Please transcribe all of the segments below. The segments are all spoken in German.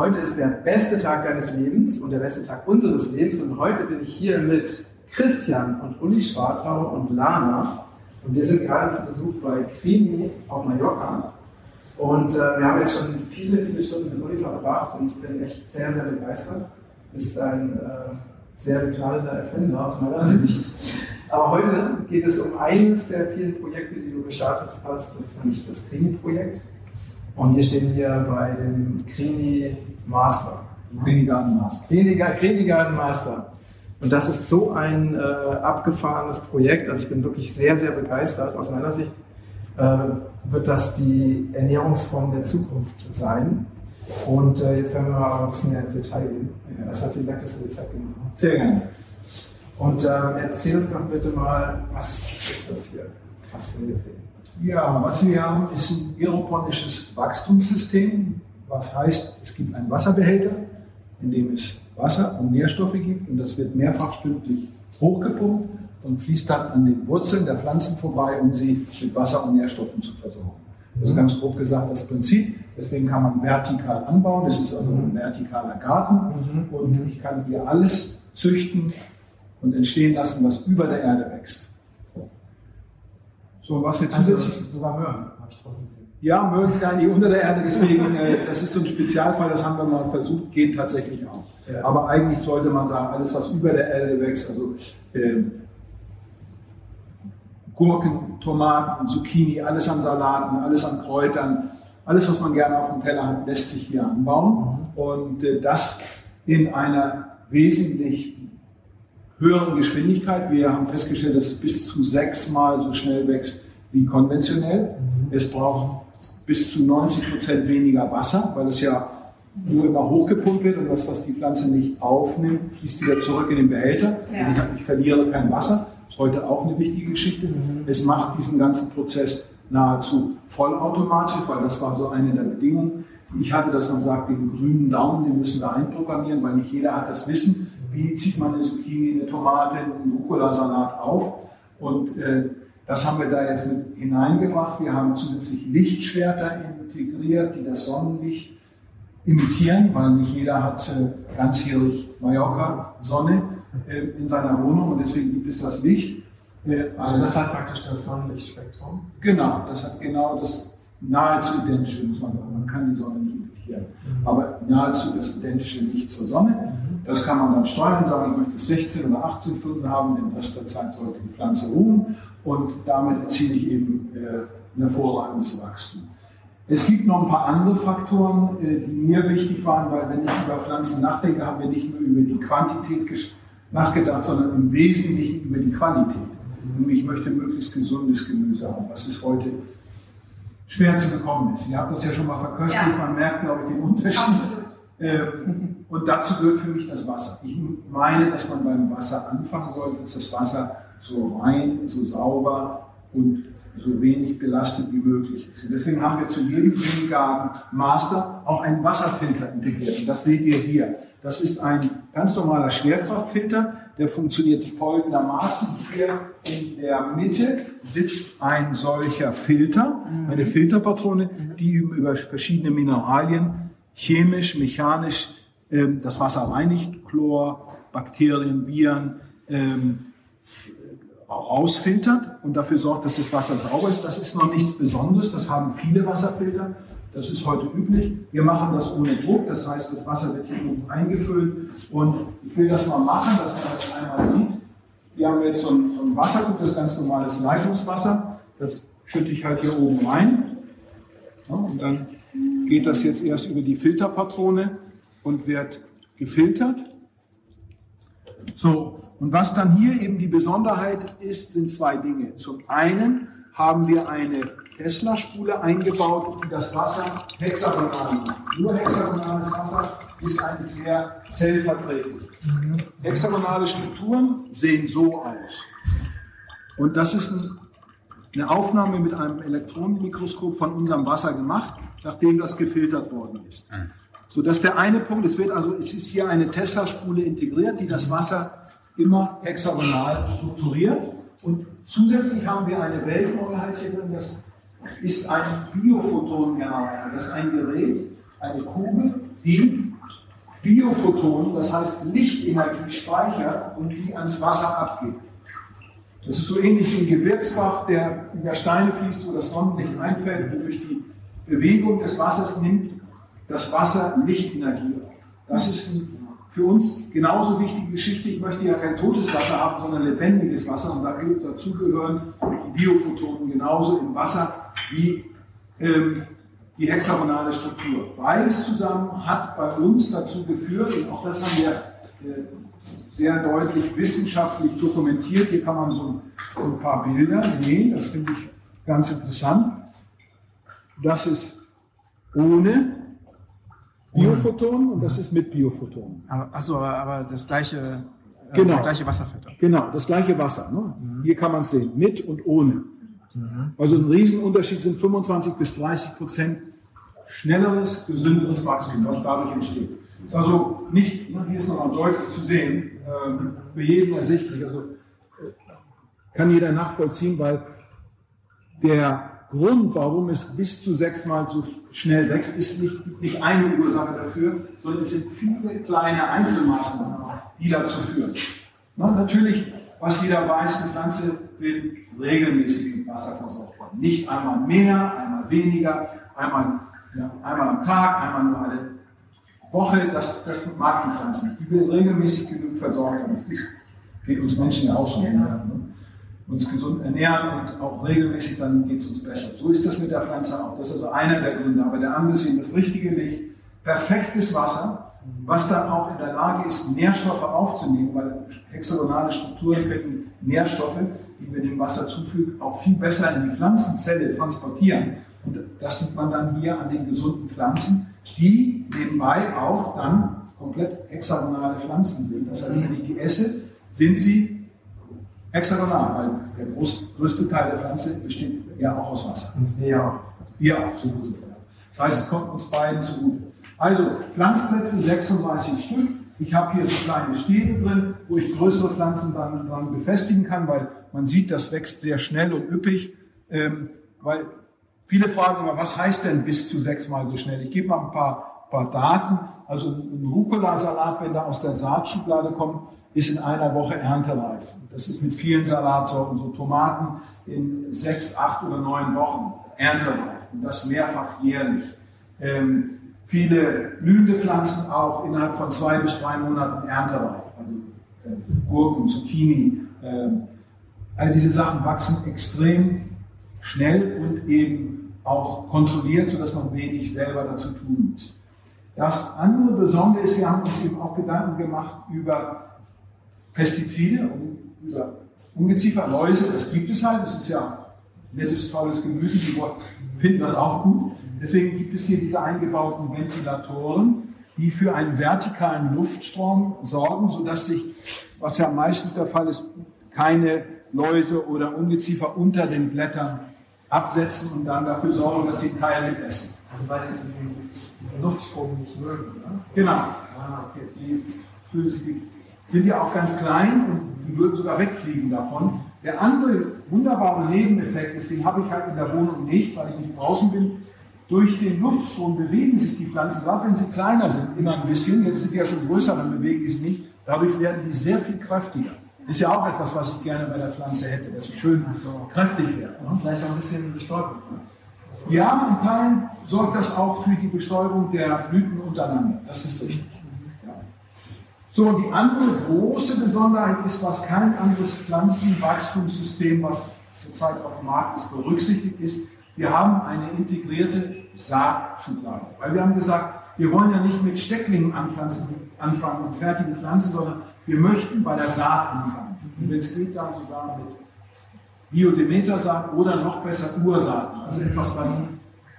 heute ist der beste Tag deines Lebens und der beste Tag unseres Lebens. Und heute bin ich hier mit Christian und Uli Schwartau und Lana. Und wir sind gerade zu Besuch bei Crimi auf Mallorca. Und äh, wir haben jetzt schon viele, viele Stunden mit Uli verbracht und ich bin echt sehr, sehr begeistert. Ist ein äh, sehr begnadeter Erfinder aus meiner Sicht. Aber heute geht es um eines der vielen Projekte, die du gestartet hast. Das ist nämlich das Crimi-Projekt. Und wir stehen hier bei dem Crimi Master. Crimi Garden Master. Crimi Garden Master. Und das ist so ein äh, abgefahrenes Projekt. Also ich bin wirklich sehr, sehr begeistert. Aus meiner Sicht äh, wird das die Ernährungsform der Zukunft sein. Und äh, jetzt werden wir mal ein bisschen mehr ins Detail gehen. Ja. Deshalb vielen Dank, dass du dir Zeit genommen hast. Sehr gerne. Und ähm, erzähl uns doch bitte mal, was ist das hier, was wir hier sehen? Ja, was wir haben, ist ein aeroponisches Wachstumssystem. Was heißt, es gibt einen Wasserbehälter, in dem es Wasser und Nährstoffe gibt und das wird mehrfach stündlich hochgepumpt und fließt dann an den Wurzeln der Pflanzen vorbei, um sie mit Wasser und Nährstoffen zu versorgen. Also ganz grob gesagt das Prinzip. Deswegen kann man vertikal anbauen. Das ist also ein vertikaler Garten. Mhm. Und ich kann hier alles züchten und entstehen lassen, was über der Erde wächst. So, was wir also zusätzlich. Also, sogar Möhren, habe ich draußen gesehen. Ja, Möhren sind eigentlich unter der Erde, deswegen, äh, das ist so ein Spezialfall, das haben wir mal versucht, geht tatsächlich auch. Ja. Aber eigentlich sollte man sagen, alles, was über der Erde wächst, also äh, Gurken, Tomaten, Zucchini, alles an Salaten, alles an Kräutern, alles, was man gerne auf dem Teller hat, lässt sich hier anbauen. Mhm. Und äh, das in einer wesentlich höheren Geschwindigkeit. Wir haben festgestellt, dass es bis zu sechsmal so schnell wächst wie konventionell. Mhm. Es braucht bis zu 90 Prozent weniger Wasser, weil es ja nur immer hochgepumpt wird und das, was die Pflanze nicht aufnimmt, fließt wieder zurück in den Behälter. Ja. Ich, ich, verliere kein Wasser. Das ist heute auch eine wichtige Geschichte. Mhm. Es macht diesen ganzen Prozess nahezu vollautomatisch, weil das war so eine der Bedingungen, die ich hatte, dass man sagt, den grünen Daumen, den müssen wir einprogrammieren, weil nicht jeder hat das Wissen, wie zieht man eine Zucchini, eine Tomate, einen Rucola-Salat auf. Und äh, das haben wir da jetzt mit hineingebracht. Wir haben zusätzlich Lichtschwerter integriert, die das Sonnenlicht imitieren, weil nicht jeder hat äh, ganzjährig Mallorca-Sonne äh, in seiner Wohnung und deswegen gibt es das Licht. Äh, also das hat praktisch das Sonnenlichtspektrum? Genau, das hat genau das nahezu identische, muss man sagen. Man kann die Sonne nicht imitieren, mhm. aber nahezu das identische Licht zur Sonne. Mhm. Das kann man dann steuern, sagen, ich möchte 16 oder 18 Stunden haben, den Rest der Zeit sollte die Pflanze ruhen und damit erziele ich eben äh, ein hervorragendes Wachstum. Es gibt noch ein paar andere Faktoren, äh, die mir wichtig waren, weil wenn ich über Pflanzen nachdenke, haben wir nicht nur über die Quantität nachgedacht, sondern im Wesentlichen über die Qualität. Und ich möchte möglichst gesundes Gemüse haben, was es heute schwer zu bekommen ist. Ihr habt das ja schon mal verköstigt, ja. man merkt, glaube ich, den Unterschied. Äh, und dazu gehört für mich das Wasser. Ich meine, dass man beim Wasser anfangen sollte, dass das Wasser so rein, so sauber und so wenig belastet wie möglich ist. Und deswegen haben wir zu jedem Greengarten Master auch einen Wasserfilter integriert. Und das seht ihr hier. Das ist ein ganz normaler Schwerkraftfilter, der funktioniert folgendermaßen. Hier in der Mitte sitzt ein solcher Filter, eine Filterpatrone, die über verschiedene Mineralien chemisch, mechanisch ähm, das Wasser reinigt, Chlor, Bakterien, Viren, ähm, ausfiltert und dafür sorgt, dass das Wasser sauber ist. Das ist noch nichts Besonderes, das haben viele Wasserfilter. Das ist heute üblich. Wir machen das ohne Druck, das heißt, das Wasser wird hier oben eingefüllt. Und ich will das mal machen, dass man das einmal sieht. Wir haben jetzt so ein, so ein Wassergut, das ist ganz normales Leitungswasser. Das schütte ich halt hier oben rein. Ja, und dann geht das jetzt erst über die Filterpatrone und wird gefiltert. So, und was dann hier eben die Besonderheit ist, sind zwei Dinge. Zum einen haben wir eine Tesla-Spule eingebaut, die das Wasser hexagonal macht. Nur hexagonales Wasser ist eigentlich sehr zellverträglich. Mhm. Hexagonale Strukturen sehen so aus. Und das ist ein, eine Aufnahme mit einem Elektronenmikroskop von unserem Wasser gemacht, nachdem das gefiltert worden ist. Mhm. So dass der eine Punkt, es wird also, es ist hier eine Tesla-Spule integriert, die das Wasser immer hexagonal strukturiert. Und zusätzlich haben wir eine Weltneuheit hier drin, das ist ein Biophotongenerator. Das ist ein Gerät, eine Kugel, die Biophotonen, das heißt Lichtenergie speichert und die ans Wasser abgibt. Das ist so ähnlich wie ein Gebirgsbach, der über Steine fließt, wo das Sonnenlicht einfällt und durch die Bewegung des Wassers nimmt das Wasser Lichtenergie. Das ist für uns genauso wichtige Geschichte. Ich möchte ja kein totes Wasser haben, sondern lebendiges Wasser. Und dazu gehören die Biophotonen genauso im Wasser wie ähm, die hexagonale Struktur. Beides zusammen hat bei uns dazu geführt, und auch das haben wir äh, sehr deutlich wissenschaftlich dokumentiert. Hier kann man so ein paar Bilder sehen, das finde ich ganz interessant. Das ist ohne Biophotonen und das ist mit Biophotonen. Achso, aber, aber das gleiche, äh, genau. der gleiche Wasserfilter. Genau, das gleiche Wasser. Ne? Mhm. Hier kann man es sehen, mit und ohne. Mhm. Also ein Riesenunterschied sind 25 bis 30 Prozent schnelleres, gesünderes Wachstum, was dadurch entsteht. Ist also nicht, ne, hier ist nochmal deutlich zu sehen, äh, für jeden ersichtlich. Also äh, kann jeder nachvollziehen, weil der Grund, warum es bis zu sechsmal so schnell wächst, ist nicht, nicht eine Ursache dafür, sondern es sind viele kleine Einzelmaßnahmen, die dazu führen. Na, natürlich, was jeder weiß, eine Pflanze will regelmäßig mit Wasser versorgt werden. Nicht einmal mehr, einmal weniger, einmal, ja, einmal am Tag, einmal nur alle Woche, das, das mag die Pflanze nicht. Die will regelmäßig genug versorgt werden. Das geht uns Menschen ja auch so. Ja. Uns gesund ernähren und auch regelmäßig, dann geht es uns besser. So ist das mit der Pflanze auch. Das ist also einer der Gründe. Aber der andere ist eben das richtige Licht, perfektes Wasser, was dann auch in der Lage ist, Nährstoffe aufzunehmen, weil hexagonale Strukturen können Nährstoffe, die wir dem Wasser zufügen, auch viel besser in die Pflanzenzelle transportieren. Und das sieht man dann hier an den gesunden Pflanzen die nebenbei auch dann komplett hexagonale Pflanzen sind. Das heißt, wenn ich die esse, sind sie hexagonal, weil der größte Teil der Pflanze besteht ja auch aus Wasser. Und wir auch. Auch, so gut. Das heißt, es kommt uns beiden zugute. Also, Pflanzplätze 36 Stück. Ich habe hier so kleine Stäbe drin, wo ich größere Pflanzen dann, dann befestigen kann, weil man sieht, das wächst sehr schnell und üppig, ähm, weil Viele fragen immer, was heißt denn bis zu sechsmal so schnell? Ich gebe mal ein paar, paar Daten. Also ein Rucola-Salat, wenn der aus der Saatschublade kommt, ist in einer Woche erntereif. Das ist mit vielen Salatsorten, so Tomaten in sechs, acht oder neun Wochen erntereif. Und das mehrfach jährlich. Ähm, viele blühende Pflanzen auch innerhalb von zwei bis drei Monaten erntereif. Also äh, Gurken, Zucchini, äh, all diese Sachen wachsen extrem schnell und eben auch kontrolliert, sodass man wenig selber dazu tun muss. Das andere Besondere ist, wir haben uns eben auch Gedanken gemacht über Pestizide, über Ungeziefer, Läuse, das gibt es halt, das ist ja nettes, tolles Gemüse, die finden das auch gut. Deswegen gibt es hier diese eingebauten Ventilatoren, die für einen vertikalen Luftstrom sorgen, sodass sich, was ja meistens der Fall ist, keine Läuse oder Ungeziefer unter den Blättern absetzen und dann dafür sorgen, dass sie Teile mitessen. Also weil sie diesen, diesen Luftstrom nicht mögen, ne? Genau. Ah, okay. die, die sind ja auch ganz klein und die würden sogar wegfliegen davon. Der andere wunderbare Nebeneffekt ist, den habe ich halt in der Wohnung nicht, weil ich nicht draußen bin. Durch den Luftstrom bewegen sich die Pflanzen, gerade wenn sie kleiner sind, immer ein bisschen. Jetzt sind die ja schon größer, dann bewegen die sich nicht. Dadurch werden die sehr viel kräftiger. Ist ja auch etwas, was ich gerne bei der Pflanze hätte, dass sie schön so kräftig wird. Ne? Vielleicht auch ein bisschen Bestäubung. Ja, in Teilen sorgt das auch für die Bestäubung der Blüten untereinander. Das ist richtig. So, und die andere große Besonderheit ist, was kein anderes Pflanzenwachstumssystem, was zurzeit auf dem Markt ist, berücksichtigt ist. Wir haben eine integrierte Saatschublade. Weil wir haben gesagt, wir wollen ja nicht mit Stecklingen anfangen und fertigen Pflanzen, sondern wir möchten bei der Saat anfangen. Und wenn es geht, dann sogar mit Biodemeter-Saat oder noch besser Ursaat, also etwas, was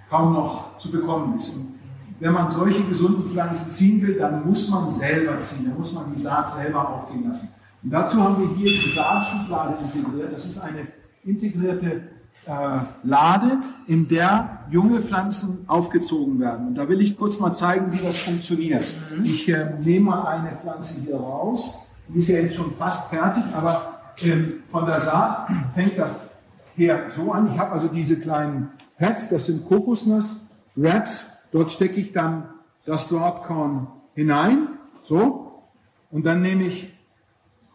kaum noch zu bekommen ist. Und wenn man solche gesunden Pflanzen ziehen will, dann muss man selber ziehen, dann muss man die Saat selber aufgehen lassen. Und dazu haben wir hier die Saatschublade integriert. Das ist eine integrierte äh, Lade, in der junge Pflanzen aufgezogen werden. Und da will ich kurz mal zeigen, wie das funktioniert. Mhm. Ich äh, nehme mal eine Pflanze hier raus. Die ist ja jetzt schon fast fertig, aber ähm, von der Saat fängt das her so an. Ich habe also diese kleinen Pads, das sind Kokosnuss, Wraps. Dort stecke ich dann das Saatkorn hinein, so, und dann nehme ich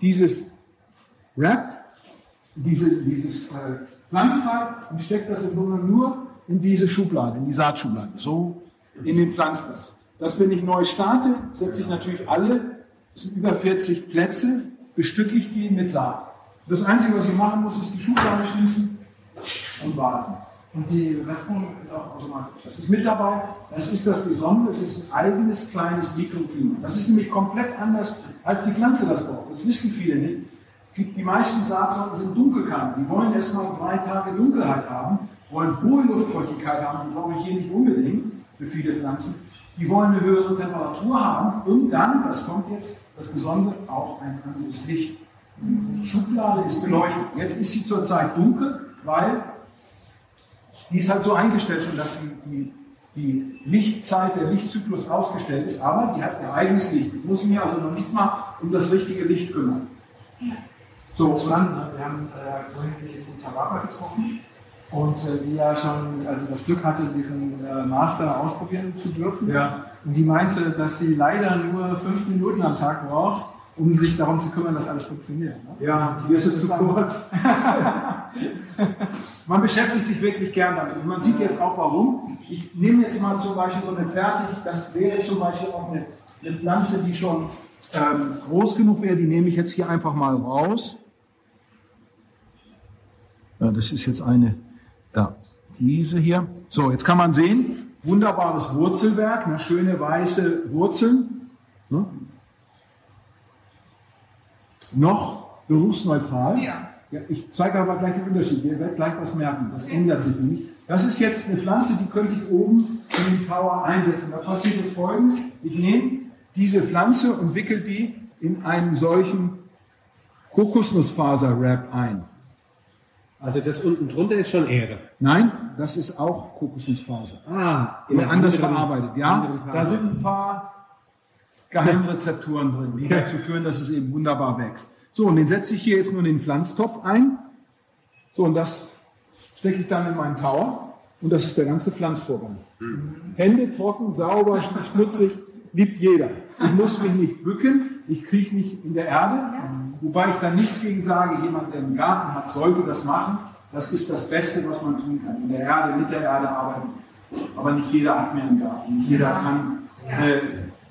dieses Wrap, diese, dieses äh, Pflanzteil und stecke das im Grunde nur in diese Schublade, in die Saatschublade, so in den Pflanzplatz. Das, wenn ich neu starte, setze ich natürlich alle, das sind über 40 Plätze, bestücke ich die mit Saat. Das Einzige, was ich machen muss, ist die Schublade schließen und warten. Und die Wespen ist auch automatisch. Das ist mit dabei. Das ist das Besondere. Es ist ein eigenes kleines Mikroklima. Das ist nämlich komplett anders, als die Pflanze das braucht. Das wissen viele nicht. Die meisten Saatsorten sind dunkelkant. Die wollen erstmal drei Tage Dunkelheit haben, wollen hohe Luftfeuchtigkeit haben. Die brauche ich hier nicht unbedingt für viele Pflanzen. Die wollen eine höhere Temperatur haben und dann, das kommt jetzt, das Besondere, auch ein anderes Licht. Die Schublade ist beleuchtet. Jetzt ist sie zurzeit dunkel, weil die ist halt so eingestellt schon, dass die, die, die Lichtzeit, der Lichtzyklus ausgestellt ist, aber die hat ihr eigenes Licht. Ich muss mich also noch nicht mal um das richtige Licht kümmern. So, und dann, wir haben äh, vorhin die Tabaka getroffen und äh, die ja schon also das Glück hatte, diesen äh, Master ausprobieren zu dürfen. Ja. Und die meinte, dass sie leider nur fünf Minuten am Tag braucht, um sich darum zu kümmern, dass alles funktioniert. Ne? Ja, hier ist es zu kurz. man beschäftigt sich wirklich gern damit. Und man sieht jetzt auch warum. Ich nehme jetzt mal zum Beispiel so eine fertig, das wäre zum Beispiel auch eine, eine Pflanze, die schon ähm, groß genug wäre, die nehme ich jetzt hier einfach mal raus. Ja, das ist jetzt eine, da, diese hier. So, jetzt kann man sehen, wunderbares Wurzelwerk, eine schöne weiße Wurzeln. Ne? Noch berufsneutral. Ja. Ja, ich zeige aber gleich den Unterschied. Ihr werdet gleich was merken. Das ändert sich nämlich. Das ist jetzt eine Pflanze, die könnte ich oben in den Tower einsetzen. Da passiert jetzt Folgendes. Ich nehme diese Pflanze und wickel die in einen solchen Kokosnussfaser-Wrap ein. Also das unten drunter ist schon Ehre. Nein, das ist auch Kokosnussfaser. Ah, Oder anders anderen- verarbeitet. Ja, da sind ein paar Geheimrezepturen drin, die Okay. dazu führen, dass es eben wunderbar wächst. So, und den setze ich hier jetzt nur in den Pflanztopf ein. So, und das stecke ich dann in meinen Tower. Und das ist der ganze Pflanzvorgang. Hände trocken, sauber, sch- schmutzig, liebt jeder. Ich muss mich nicht bücken, ich kriege nicht in der Erde. Wobei ich dann nichts gegen sage, jemand, der einen Garten hat, sollte das machen. Das ist das Beste, was man tun kann. In der Erde, mit der Erde arbeiten. Aber nicht jeder hat mehr einen Garten. Nicht jeder kann äh,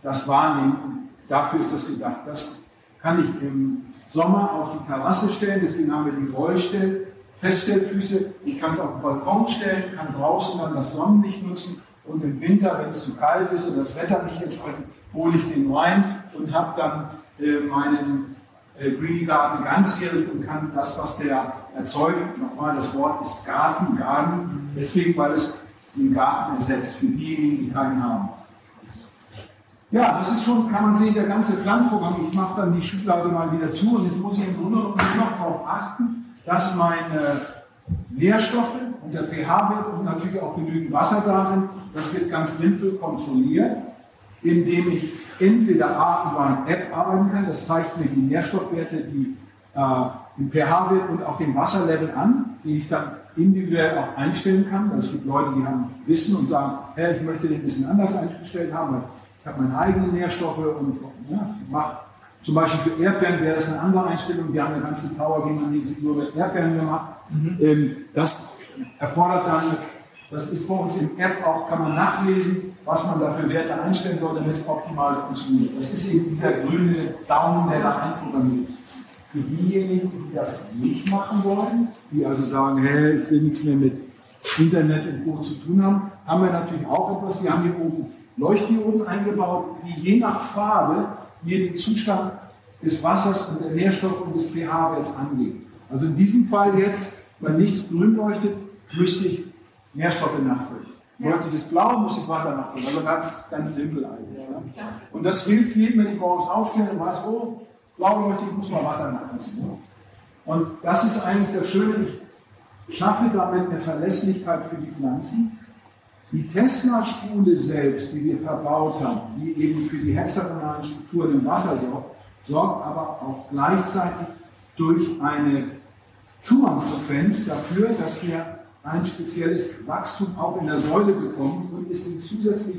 das wahrnehmen. Dafür ist das gedacht. Das kann ich im Sommer auf die Terrasse stellen. Deswegen haben wir die Rollstell, Feststellfüße. Ich kann es auf den Balkon stellen, kann draußen dann das Sonnenlicht nutzen. Und im Winter, wenn es zu kalt ist oder das Wetter nicht entsprechend, hole ich den rein und habe dann äh, meinen äh, Green Garden ganzjährig und kann das, was der erzeugt, nochmal, das Wort ist Garten, Garten, deswegen, weil es den Garten ersetzt, für diejenigen, die keinen haben. Ja, das ist schon, kann man sehen, der ganze Pflanzvorgang. Ich mache dann die Schublade mal wieder zu und jetzt muss ich im Grunde noch darauf achten, dass meine Nährstoffe und der pH-Wert und natürlich auch genügend Wasser da sind. Das wird ganz simpel kontrolliert, indem ich entweder A über eine App arbeiten kann, das zeigt mir die Nährstoffwerte, die, äh, den pH-Wert und auch den Wasserlevel an, den ich dann individuell auch einstellen kann. Also es gibt Leute, die haben Wissen und sagen, hey, ich möchte den ein bisschen anders eingestellt haben, weil ich habe meine eigenen Nährstoffe und ja, mache zum Beispiel für Erdbeeren wäre das eine andere Einstellung. Wir haben eine ganze die nur mit Erdbeeren gemacht. Ähm, das erfordert dann, das ist bei uns im App auch, kann man nachlesen, was man da für Werte einstellen soll, damit es optimal funktioniert. Das ist eben dieser grüne Daumen, der da einprogrammiert ist. Für diejenigen, die das nicht machen wollen, die also sagen, hey, ich will nichts mehr mit Internet und Co. zu tun haben, haben wir natürlich auch etwas. Wir haben hier oben Leuchtdioden eingebaut, die je nach Farbe mir den Zustand des Wassers und der Nährstoffe und des pH-Werts angeben. Also in diesem Fall jetzt, weil nichts grün leuchtet, müsste ich Nährstoffe nachfüllen. Leuchtet es blau, muss ich Wasser nachfüllen. Also ganz, ganz simpel eigentlich. Ja. Und das hilft jedem, wenn ich morgens aufstehe und weiß, oh, blau leuchtet, ich muss mal Wasser nachgießen. Und das ist eigentlich das Schöne. Ich schaffe damit eine Verlässlichkeit für die Pflanzen. Die Tesla-Spule selbst, die wir verbaut haben, die eben für die hexagonalen Strukturen im Wasser sorgt, sorgt aber auch gleichzeitig durch eine Schumann-Frequenz dafür, dass wir ein spezielles Wachstum auch in der Säule bekommen und ist zusätzlich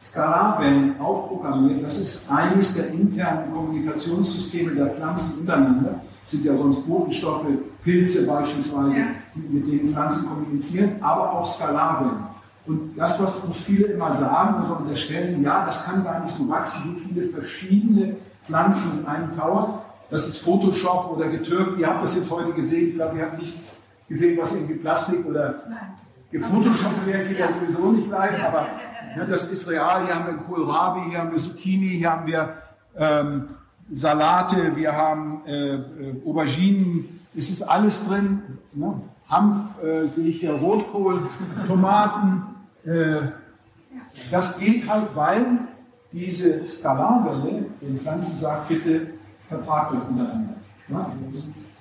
Skalarwellen aufprogrammiert. Das ist eines der internen Kommunikationssysteme der Pflanzen untereinander. Das sind ja sonst Botenstoffe, Pilze beispielsweise, Ja. mit denen Pflanzen kommunizieren, aber auch Skalarwellen. Und das, was uns viele immer sagen oder unterstellen, ja, das kann gar nicht so wachsen, so viele verschiedene Pflanzen in einem Tower. Das ist Photoshop oder getürkt. Ihr habt das jetzt heute gesehen. Ich glaube, ihr habt nichts gesehen, was irgendwie Plastik oder gefotoshoppt wäre, geht ja sowieso nicht live, Ja, aber ja. ne, das ist real. Hier haben wir Kohlrabi, hier haben wir Zucchini, hier haben wir ähm, Salate, wir haben äh, äh, Auberginen. Es ist alles drin. Ne? Hanf äh, sehe ich hier, Rotkohl, Tomaten. Äh, das geht halt, weil diese Skalarwelle den Pflanzen sagt, bitte vertragt euch untereinander. Ja?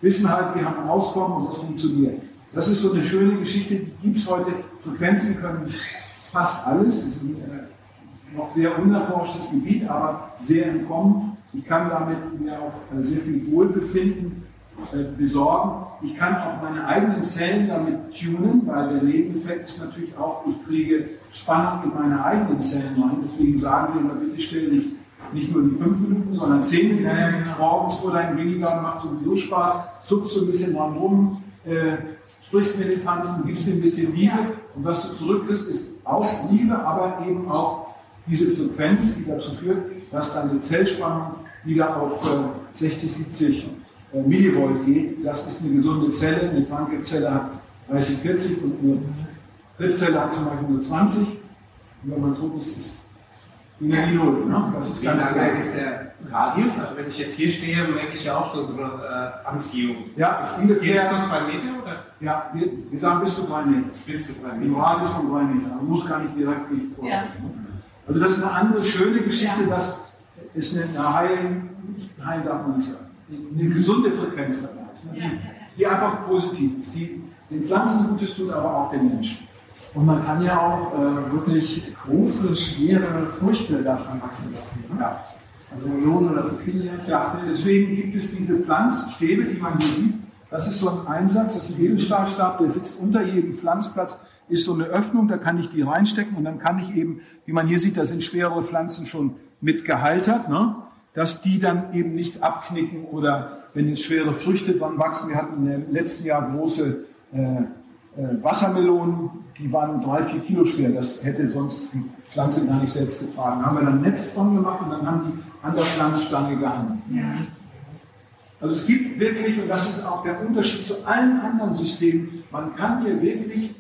Wissen halt, wir haben ein Auskommen und das funktioniert. Das ist so eine schöne Geschichte, die gibt es heute. Frequenzen können fast alles. Das ist ein äh, noch sehr unerforschtes Gebiet, aber sehr entkommen. Ich kann damit mir auch äh, sehr viel Wohlbefinden besorgen. Ich kann auch meine eigenen Zellen damit tunen, weil der Nebeneffekt ist natürlich auch, ich kriege Spannung in meine eigenen Zellen rein. Deswegen sagen wir immer, bitte stell dich nicht nur die fünf Minuten, sondern zehn Minuten morgens vor deinem Minigarten, macht sowieso Spaß, zuckst so ein bisschen dran rum, äh, sprichst mit den Pflanzen, gibst ihnen ein bisschen Liebe und was du zurückkriegst, ist auch Liebe, aber eben auch diese Frequenz, die dazu führt, dass deine Zellspannung wieder auf äh, 60, 70 äh, Millivolt geht. Das ist eine gesunde Zelle. Eine kranke Zelle hat 30, 40 und eine Krebszelle hat zum Beispiel nur 20. Und wenn man tot ist, ist die Energie null. Ne? Das ist Wie ganz lange ist der Radius? Also wenn ich jetzt hier stehe, merke ich ja auch schon so eine äh, Anziehung. Ja, es ist Geht ungefähr, es so zwei Meter oder ja, wir, wir sagen bis zu drei Meter. bis zu drei Im Meter? Radius von drei Metern. Man muss gar nicht direkt nicht. Ja. Also das ist eine andere schöne Geschichte, Ja. das ist eine, eine heilen, heilen darf man nicht sagen, eine gesunde Frequenz dabei ist, ne? Die, die einfach positiv ist, die den Pflanzen Gutes tut, aber auch den Menschen. Und man kann ja auch äh, wirklich große, schwere Früchte daran wachsen lassen. Ne? Ja. Also Melonen oder Zucchini hast du Ja, deswegen gibt es diese Pflanzstäbe, die man hier sieht. Das ist so ein Einsatz, das ist ein Edelstahlstab, der sitzt unter jedem Pflanzplatz, ist so eine Öffnung, da kann ich die reinstecken und dann kann ich eben, wie man hier sieht, da sind schwerere Pflanzen schon mit gehaltert, ne? Dass die dann eben nicht abknicken oder wenn jetzt schwere Früchte dran wachsen. Wir hatten im letzten Jahr große äh, äh, Wassermelonen, die waren drei, vier Kilo schwer. Das hätte sonst die Pflanze gar nicht selbst getragen. Da haben wir dann ein Netz dran gemacht und dann haben die an der Pflanzstange gehangen. Ja. Also es gibt wirklich, und das ist auch der Unterschied zu allen anderen Systemen, man kann hier wirklich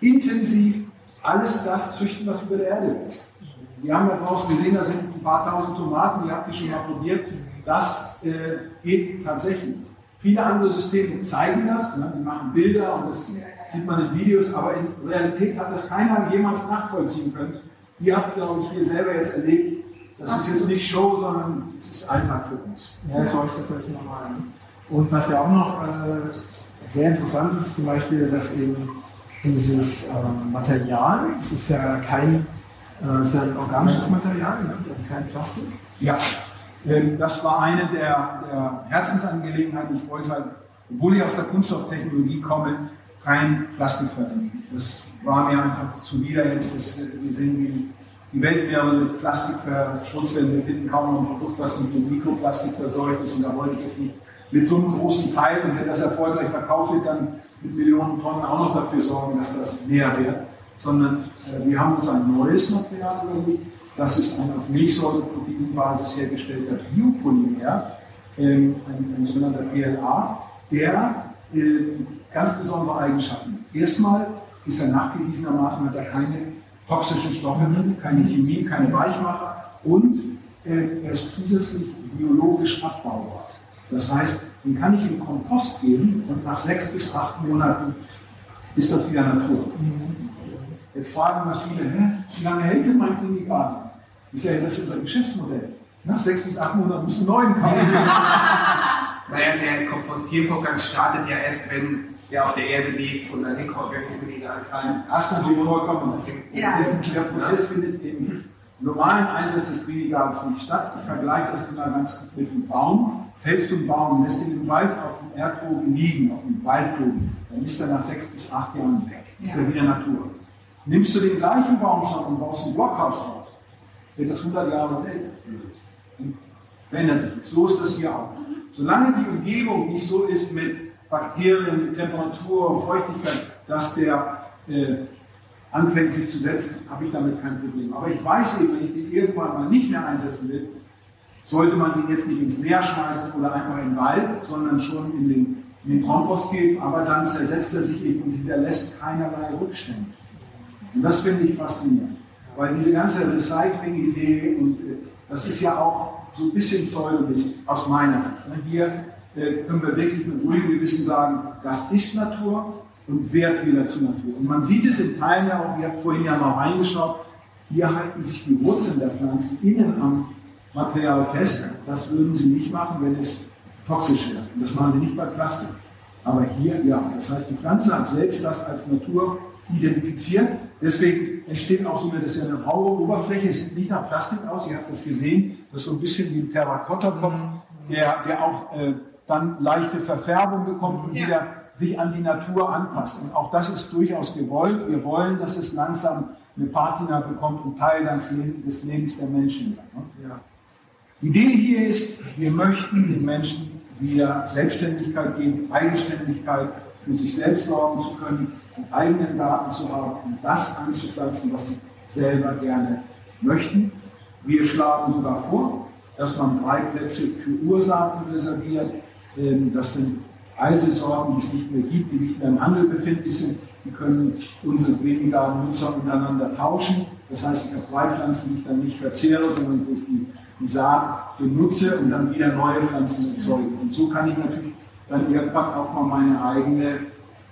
intensiv alles das züchten, was über der Erde ist. Wir haben ja draußen gesehen, da sind ein paar tausend Tomaten, die habt ihr schon mal probiert. Das äh, geht tatsächlich. Viele andere Systeme zeigen das, ne? die machen Bilder und das sieht man in Videos, aber in Realität hat das keiner jemals nachvollziehen können. Ihr habt, glaube ich, hier selber jetzt erlebt, das ist jetzt nicht Show, sondern es ist Alltag für uns. Ja, das leuchtet vielleicht nochmal an. Und was ja auch noch äh, sehr interessant ist, zum Beispiel, dass eben dieses ähm, Material, es ist ja kein, äh, es ist ja ein organisches Material, also kein Plastik. Ja, ähm, das war eine der, der Herzensangelegenheiten. Ich wollte halt, obwohl ich aus der Kunststofftechnologie komme, kein Plastik verwenden. Das war mir einfach zuwider jetzt. Dass wir sehen, wie die Weltmeere mit Plastik verschmutzt werden. Wir finden kaum noch ein Produkt, was nicht mit Mikroplastik verseucht ist. Und da wollte ich jetzt nicht mit so einem großen Teil, und wenn das erfolgreich verkauft wird, dann mit Millionen Tonnen auch noch dafür sorgen, dass das mehr wird. Sondern äh, wir haben uns ein neues Material überlegt. Das ist ein auf Milchsäureproteinbasis hergestellter Biopolymer, ähm, ein, ein sogenannter PLA, der äh, ganz besondere Eigenschaften. hat. Erstmal ist er nachgewiesenermaßen, hat er keine toxischen Stoffe drin, keine Chemie, keine Weichmacher und äh, er ist zusätzlich biologisch abbaubar. Das heißt, den kann ich in Kompost geben und nach sechs bis acht Monaten ist das wieder Natur. Jetzt fragen mal viele, hä, wie lange hält denn mein Klinikarten? Ich sage, das ist unser Geschäftsmodell. Nach sechs bis acht Monaten musst du einen neuen kaufen. Naja, der Kompostiervorgang startet ja erst, wenn er auf der Erde liegt und dann Mikroorganismen ihn angreifen. Hast du natürlich vollkommen recht. Ja. Der, der Prozess findet im normalen Einsatz des Greengartens nicht statt. Ich vergleiche das immer ganz gut mit einem Baum. Fällst du einen Baum, lässt ihn im Wald auf dem Erdboden liegen, auf dem Waldboden, dann ist er nach sechs bis acht Jahren weg. Ist Ja. er wieder Natur. Nimmst du den gleichen Baumstamm und baust ein Blockhaus draus, wird das 100 Jahre. Und verändert sich. So ist das hier auch. Solange die Umgebung nicht so ist mit Bakterien, mit Temperatur, Feuchtigkeit, dass der äh, anfängt sich zu setzen, habe ich damit kein Problem. Aber ich weiß eben, wenn ich den irgendwann mal nicht mehr einsetzen will, sollte man den jetzt nicht ins Meer schmeißen oder einfach in den Wald, sondern schon in den, in den Kompost geben, aber dann zersetzt er sich eben und hinterlässt keinerlei Rückstände. Und das finde ich faszinierend, weil diese ganze Recycling-Idee und äh, das ist ja auch so ein bisschen Pseudowissen aus meiner Sicht. Ne? Hier äh, können wir wirklich mit ruhigem Gewissen sagen, das ist Natur und wert wieder zur Natur. Und man sieht es in Teilen ja auch, ihr habt vorhin ja mal reingeschaut, hier halten sich die Wurzeln der Pflanzen innen am Material fest. Das würden sie nicht machen, wenn es toxisch wäre. Und das machen sie nicht bei Plastik. Aber hier ja. Das heißt, die Pflanze hat selbst das als Natur identifiziert. Deswegen entsteht auch so eine, das ist ja eine raue Oberfläche, es sieht nicht nach Plastik aus, ihr habt das gesehen, das ist so ein bisschen wie ein Terrakotta-Kopf, der, der auch äh, dann leichte Verfärbung bekommt und ja. wieder sich an die Natur anpasst. Und auch das ist durchaus gewollt. Wir wollen, dass es langsam eine Patina bekommt und Teil des Lebens der Menschen wird. Ne? Ja. Die Idee hier ist, wir möchten den Menschen wieder Selbstständigkeit geben, Eigenständigkeit, für sich selbst sorgen zu können, eigenen Garten zu haben und das anzupflanzen, was sie selber gerne möchten. Wir schlagen sogar vor, dass man drei Plätze für Ursamen reserviert. Ähm, das sind alte Sorten, die es nicht mehr gibt, die nicht mehr im Handel befindlich sind. Die können unsere weniger Nutzer miteinander tauschen. Das heißt, ich habe drei Pflanzen, die ich dann nicht verzehre, sondern durch die, die Saat benutze und dann wieder neue Pflanzen erzeuge. Und so kann ich natürlich dann irgendwann auch mal meine eigene,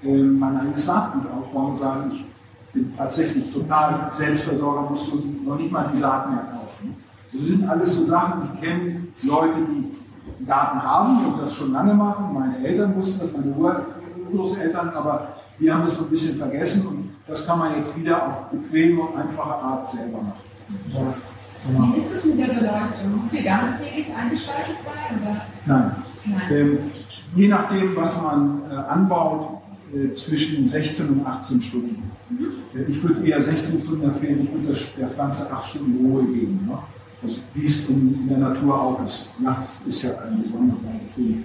mein eigenes Saatgut aufbauen und sagen, ich bin tatsächlich total Selbstversorger, musst du noch nicht mal die Saat mehr kaufen. Das sind alles so Sachen, die kennen Leute, die einen Garten haben und das schon lange machen. Meine Eltern wussten das, meine Urgroßeltern, aber wir haben das so ein bisschen vergessen und das kann man jetzt wieder auf bequeme und einfache Art selber machen. Ja. Wie ist es mit der Beleuchtung? Muss sie ganztägig eingeschaltet sein? Oder? Nein. Nein. Ähm, je nachdem, was man äh, anbaut, zwischen 16 und 18 Stunden. Mhm. Äh, ich würde eher 16 Stunden empfehlen, ich würde der Pflanze 8 Stunden Ruhe geben. Ne? Also, wie es in, der Natur auch ist. Nachts ist ja eine Sonnenschein, deswegen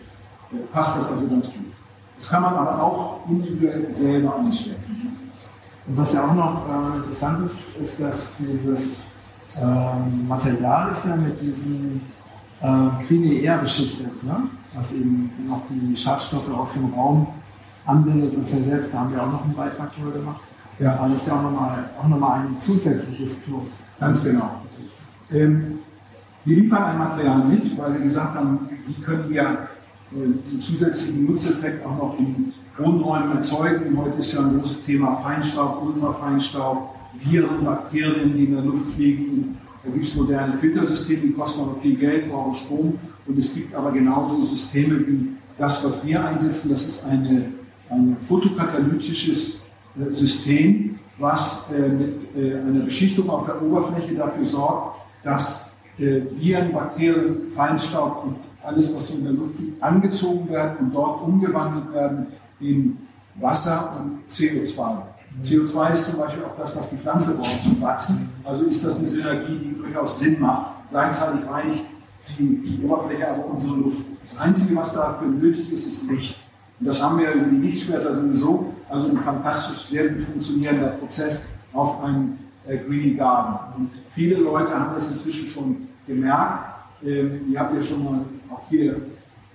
äh, passt das also ganz gut. Das kann man aber auch individuell selber einstellen. Und was ja auch noch äh, interessant ist, ist, dass dieses ähm, Material ist ja mit diesem äh, Quine beschichtet, ne? was eben noch die Schadstoffe aus dem Raum anbindet und zersetzt. Da haben wir auch noch einen Beitrag drüber gemacht. Ja. Aber das ist ja auch nochmal auch noch mal ein zusätzliches Plus. Ganz genau. Ähm, wir liefern ein Material mit, weil wir gesagt haben, wie können wir äh, einen zusätzlichen Nutzeffekt auch noch in Wohnräumen erzeugen. Heute ist ja ein großes Thema Feinstaub, Ultrafeinstaub, Viren, Bakterien, die in der Luft fliegen. Da gibt es moderne Filtersysteme, die kosten aber viel Geld, brauchen Strom. Und es gibt aber genauso Systeme wie das, was wir einsetzen. Das ist eine, ein photokatalytisches äh, System, was äh, mit äh, einer Beschichtung auf der Oberfläche dafür sorgt, dass Viren, Bakterien, Feinstaub und alles, was in der Luft liegt, angezogen werden und dort umgewandelt werden in Wasser und CO2. CO2 ist zum Beispiel auch das, was die Pflanze braucht zum Wachsen. Also ist das eine Synergie, die durchaus Sinn macht. Gleichzeitig reinigt sie die Oberfläche, aber unsere Luft. Das Einzige, was dafür nötig ist, ist Licht. Und das haben wir über die Lichtschwerter sowieso. Also ein fantastisch, sehr gut funktionierender Prozess auf einem äh, Greeny Garden. Und viele Leute haben das inzwischen schon gemerkt. Ähm, ihr habt ja schon mal auch hier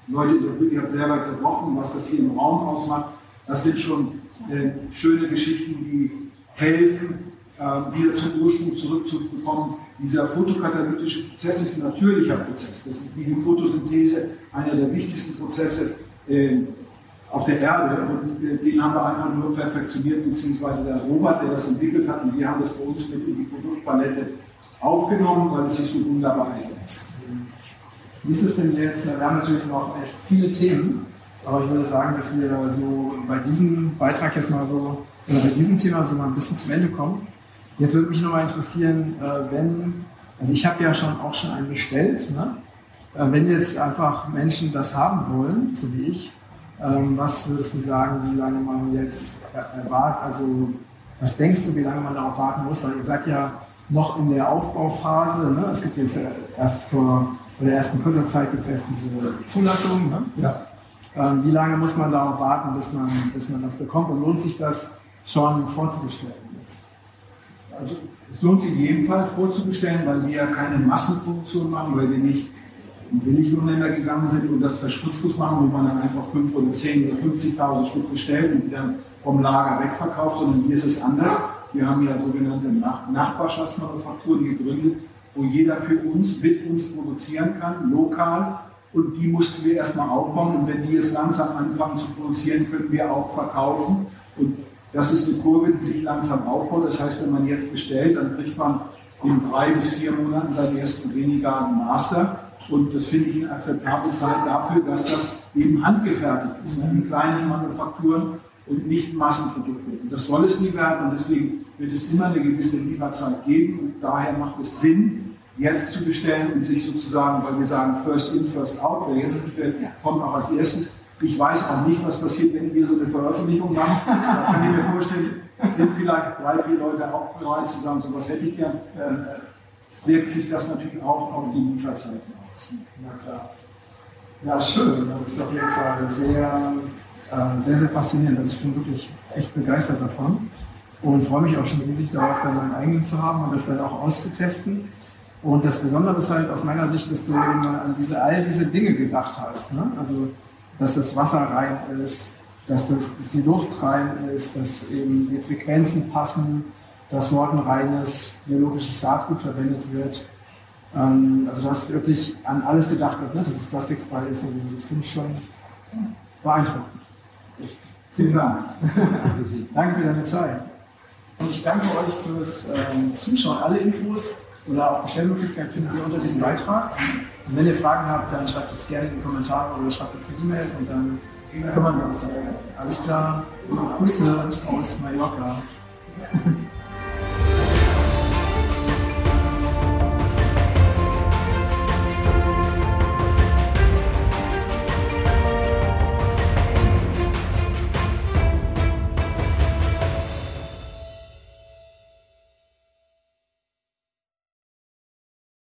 Leute interviewt, ihr habt selber gebrochen, was das hier im Raum ausmacht. Das sind schon äh, schöne Geschichten, die helfen, äh, wieder zum Ursprung zurückzubekommen. Dieser photokatalytische Prozess ist ein natürlicher Prozess. Das ist wie die Photosynthese einer der wichtigsten Prozesse äh, auf der Erde. Und den haben wir einfach nur perfektioniert, beziehungsweise der Robert, der das entwickelt hat, und wir haben das bei uns mit in die Produktpalette aufgenommen, weil es sich so wunderbar einsetzt. Wie ist es denn jetzt? Wir haben natürlich noch echt viele Themen. Aber ich würde sagen, dass wir so bei diesem Beitrag jetzt mal so, oder bei diesem Thema so mal ein bisschen zum Ende kommen. Jetzt würde mich nochmal interessieren, äh, wenn, also ich habe ja schon auch schon einen bestellt, ne? Äh, wenn jetzt einfach Menschen das haben wollen, so wie ich, was würdest du sagen, wie lange man jetzt erwartet, also Was denkst du, wie lange man darauf warten muss? Weil ihr seid ja noch in der Aufbauphase. Ne? Es gibt jetzt erst vor, oder erst in kurzer Zeit gibt es erst diese Zulassung. Ne? Ja. Ähm, wie lange muss man darauf warten, bis man, bis man das bekommt? Und lohnt sich das schon vorzubestellen jetzt? Also es lohnt sich in jedem Fall vorzubestellen, weil wir ja keine Massenproduktion machen, weil wir nicht in Billiglohnländer gegangen sind und das per Spritzguss machen, wo man dann einfach 5 oder 10 oder 50.000 Stück bestellt und die dann vom Lager wegverkauft, sondern hier ist es anders. Wir haben ja sogenannte Nach Nachbarschaftsmanufakturen gegründet, wo jeder für uns, mit uns produzieren kann, lokal. Und die mussten wir erstmal aufbauen. Und wenn die jetzt langsam anfangen zu produzieren, können wir auch verkaufen. Und das ist eine Kurve, die sich langsam aufbaut. Das heißt, wenn man jetzt bestellt, dann kriegt man in drei bis vier Monaten seit ersten weniger einen Master. Und das finde ich eine akzeptable Zeit dafür, dass das eben handgefertigt ist, ne? in kleinen Manufakturen und nicht Massenprodukte. Und das soll es nie werden und deswegen wird es immer eine gewisse Lieferzeit geben und daher macht es Sinn, jetzt zu bestellen und sich sozusagen, weil wir sagen First in, First out, wer jetzt bestellt, kommt auch als erstes. Ich weiß auch nicht, was passiert, wenn wir so eine Veröffentlichung machen. Da kann ich mir vorstellen, sind vielleicht drei, vier Leute auch bereit zu sagen, so was hätte ich gern. Äh, wirkt sich das natürlich auch auf die Lieferzeiten aus. Na klar. Ja, schön. Das ist auf jeden Fall sehr äh, sehr, sehr faszinierend. Also ich bin wirklich echt begeistert davon und freue mich auch schon riesig darauf, dann meinen eigenen zu haben und das dann auch auszutesten. Und das Besondere ist halt aus meiner Sicht, dass du eben an diese, all diese Dinge gedacht hast. Ne? Also, dass das Wasser rein ist, dass, das, dass die Luft rein ist, dass eben die Frequenzen passen, dass sortenreines biologisches Saatgut verwendet wird. Ähm, also du hast wirklich an alles gedacht, ne? dass es plastikfrei ist. Also das finde ich schon beeindruckend. Vielen Dank. danke für deine Zeit. Und ich danke euch fürs ähm, Zuschauen. Alle Infos oder auch Bestellmöglichkeiten findet ihr unter diesem Beitrag. Und wenn ihr Fragen habt, dann schreibt es gerne in die Kommentare oder schreibt uns eine E-Mail und dann kümmern wir uns darum. Alles klar. Grüße aus Mallorca.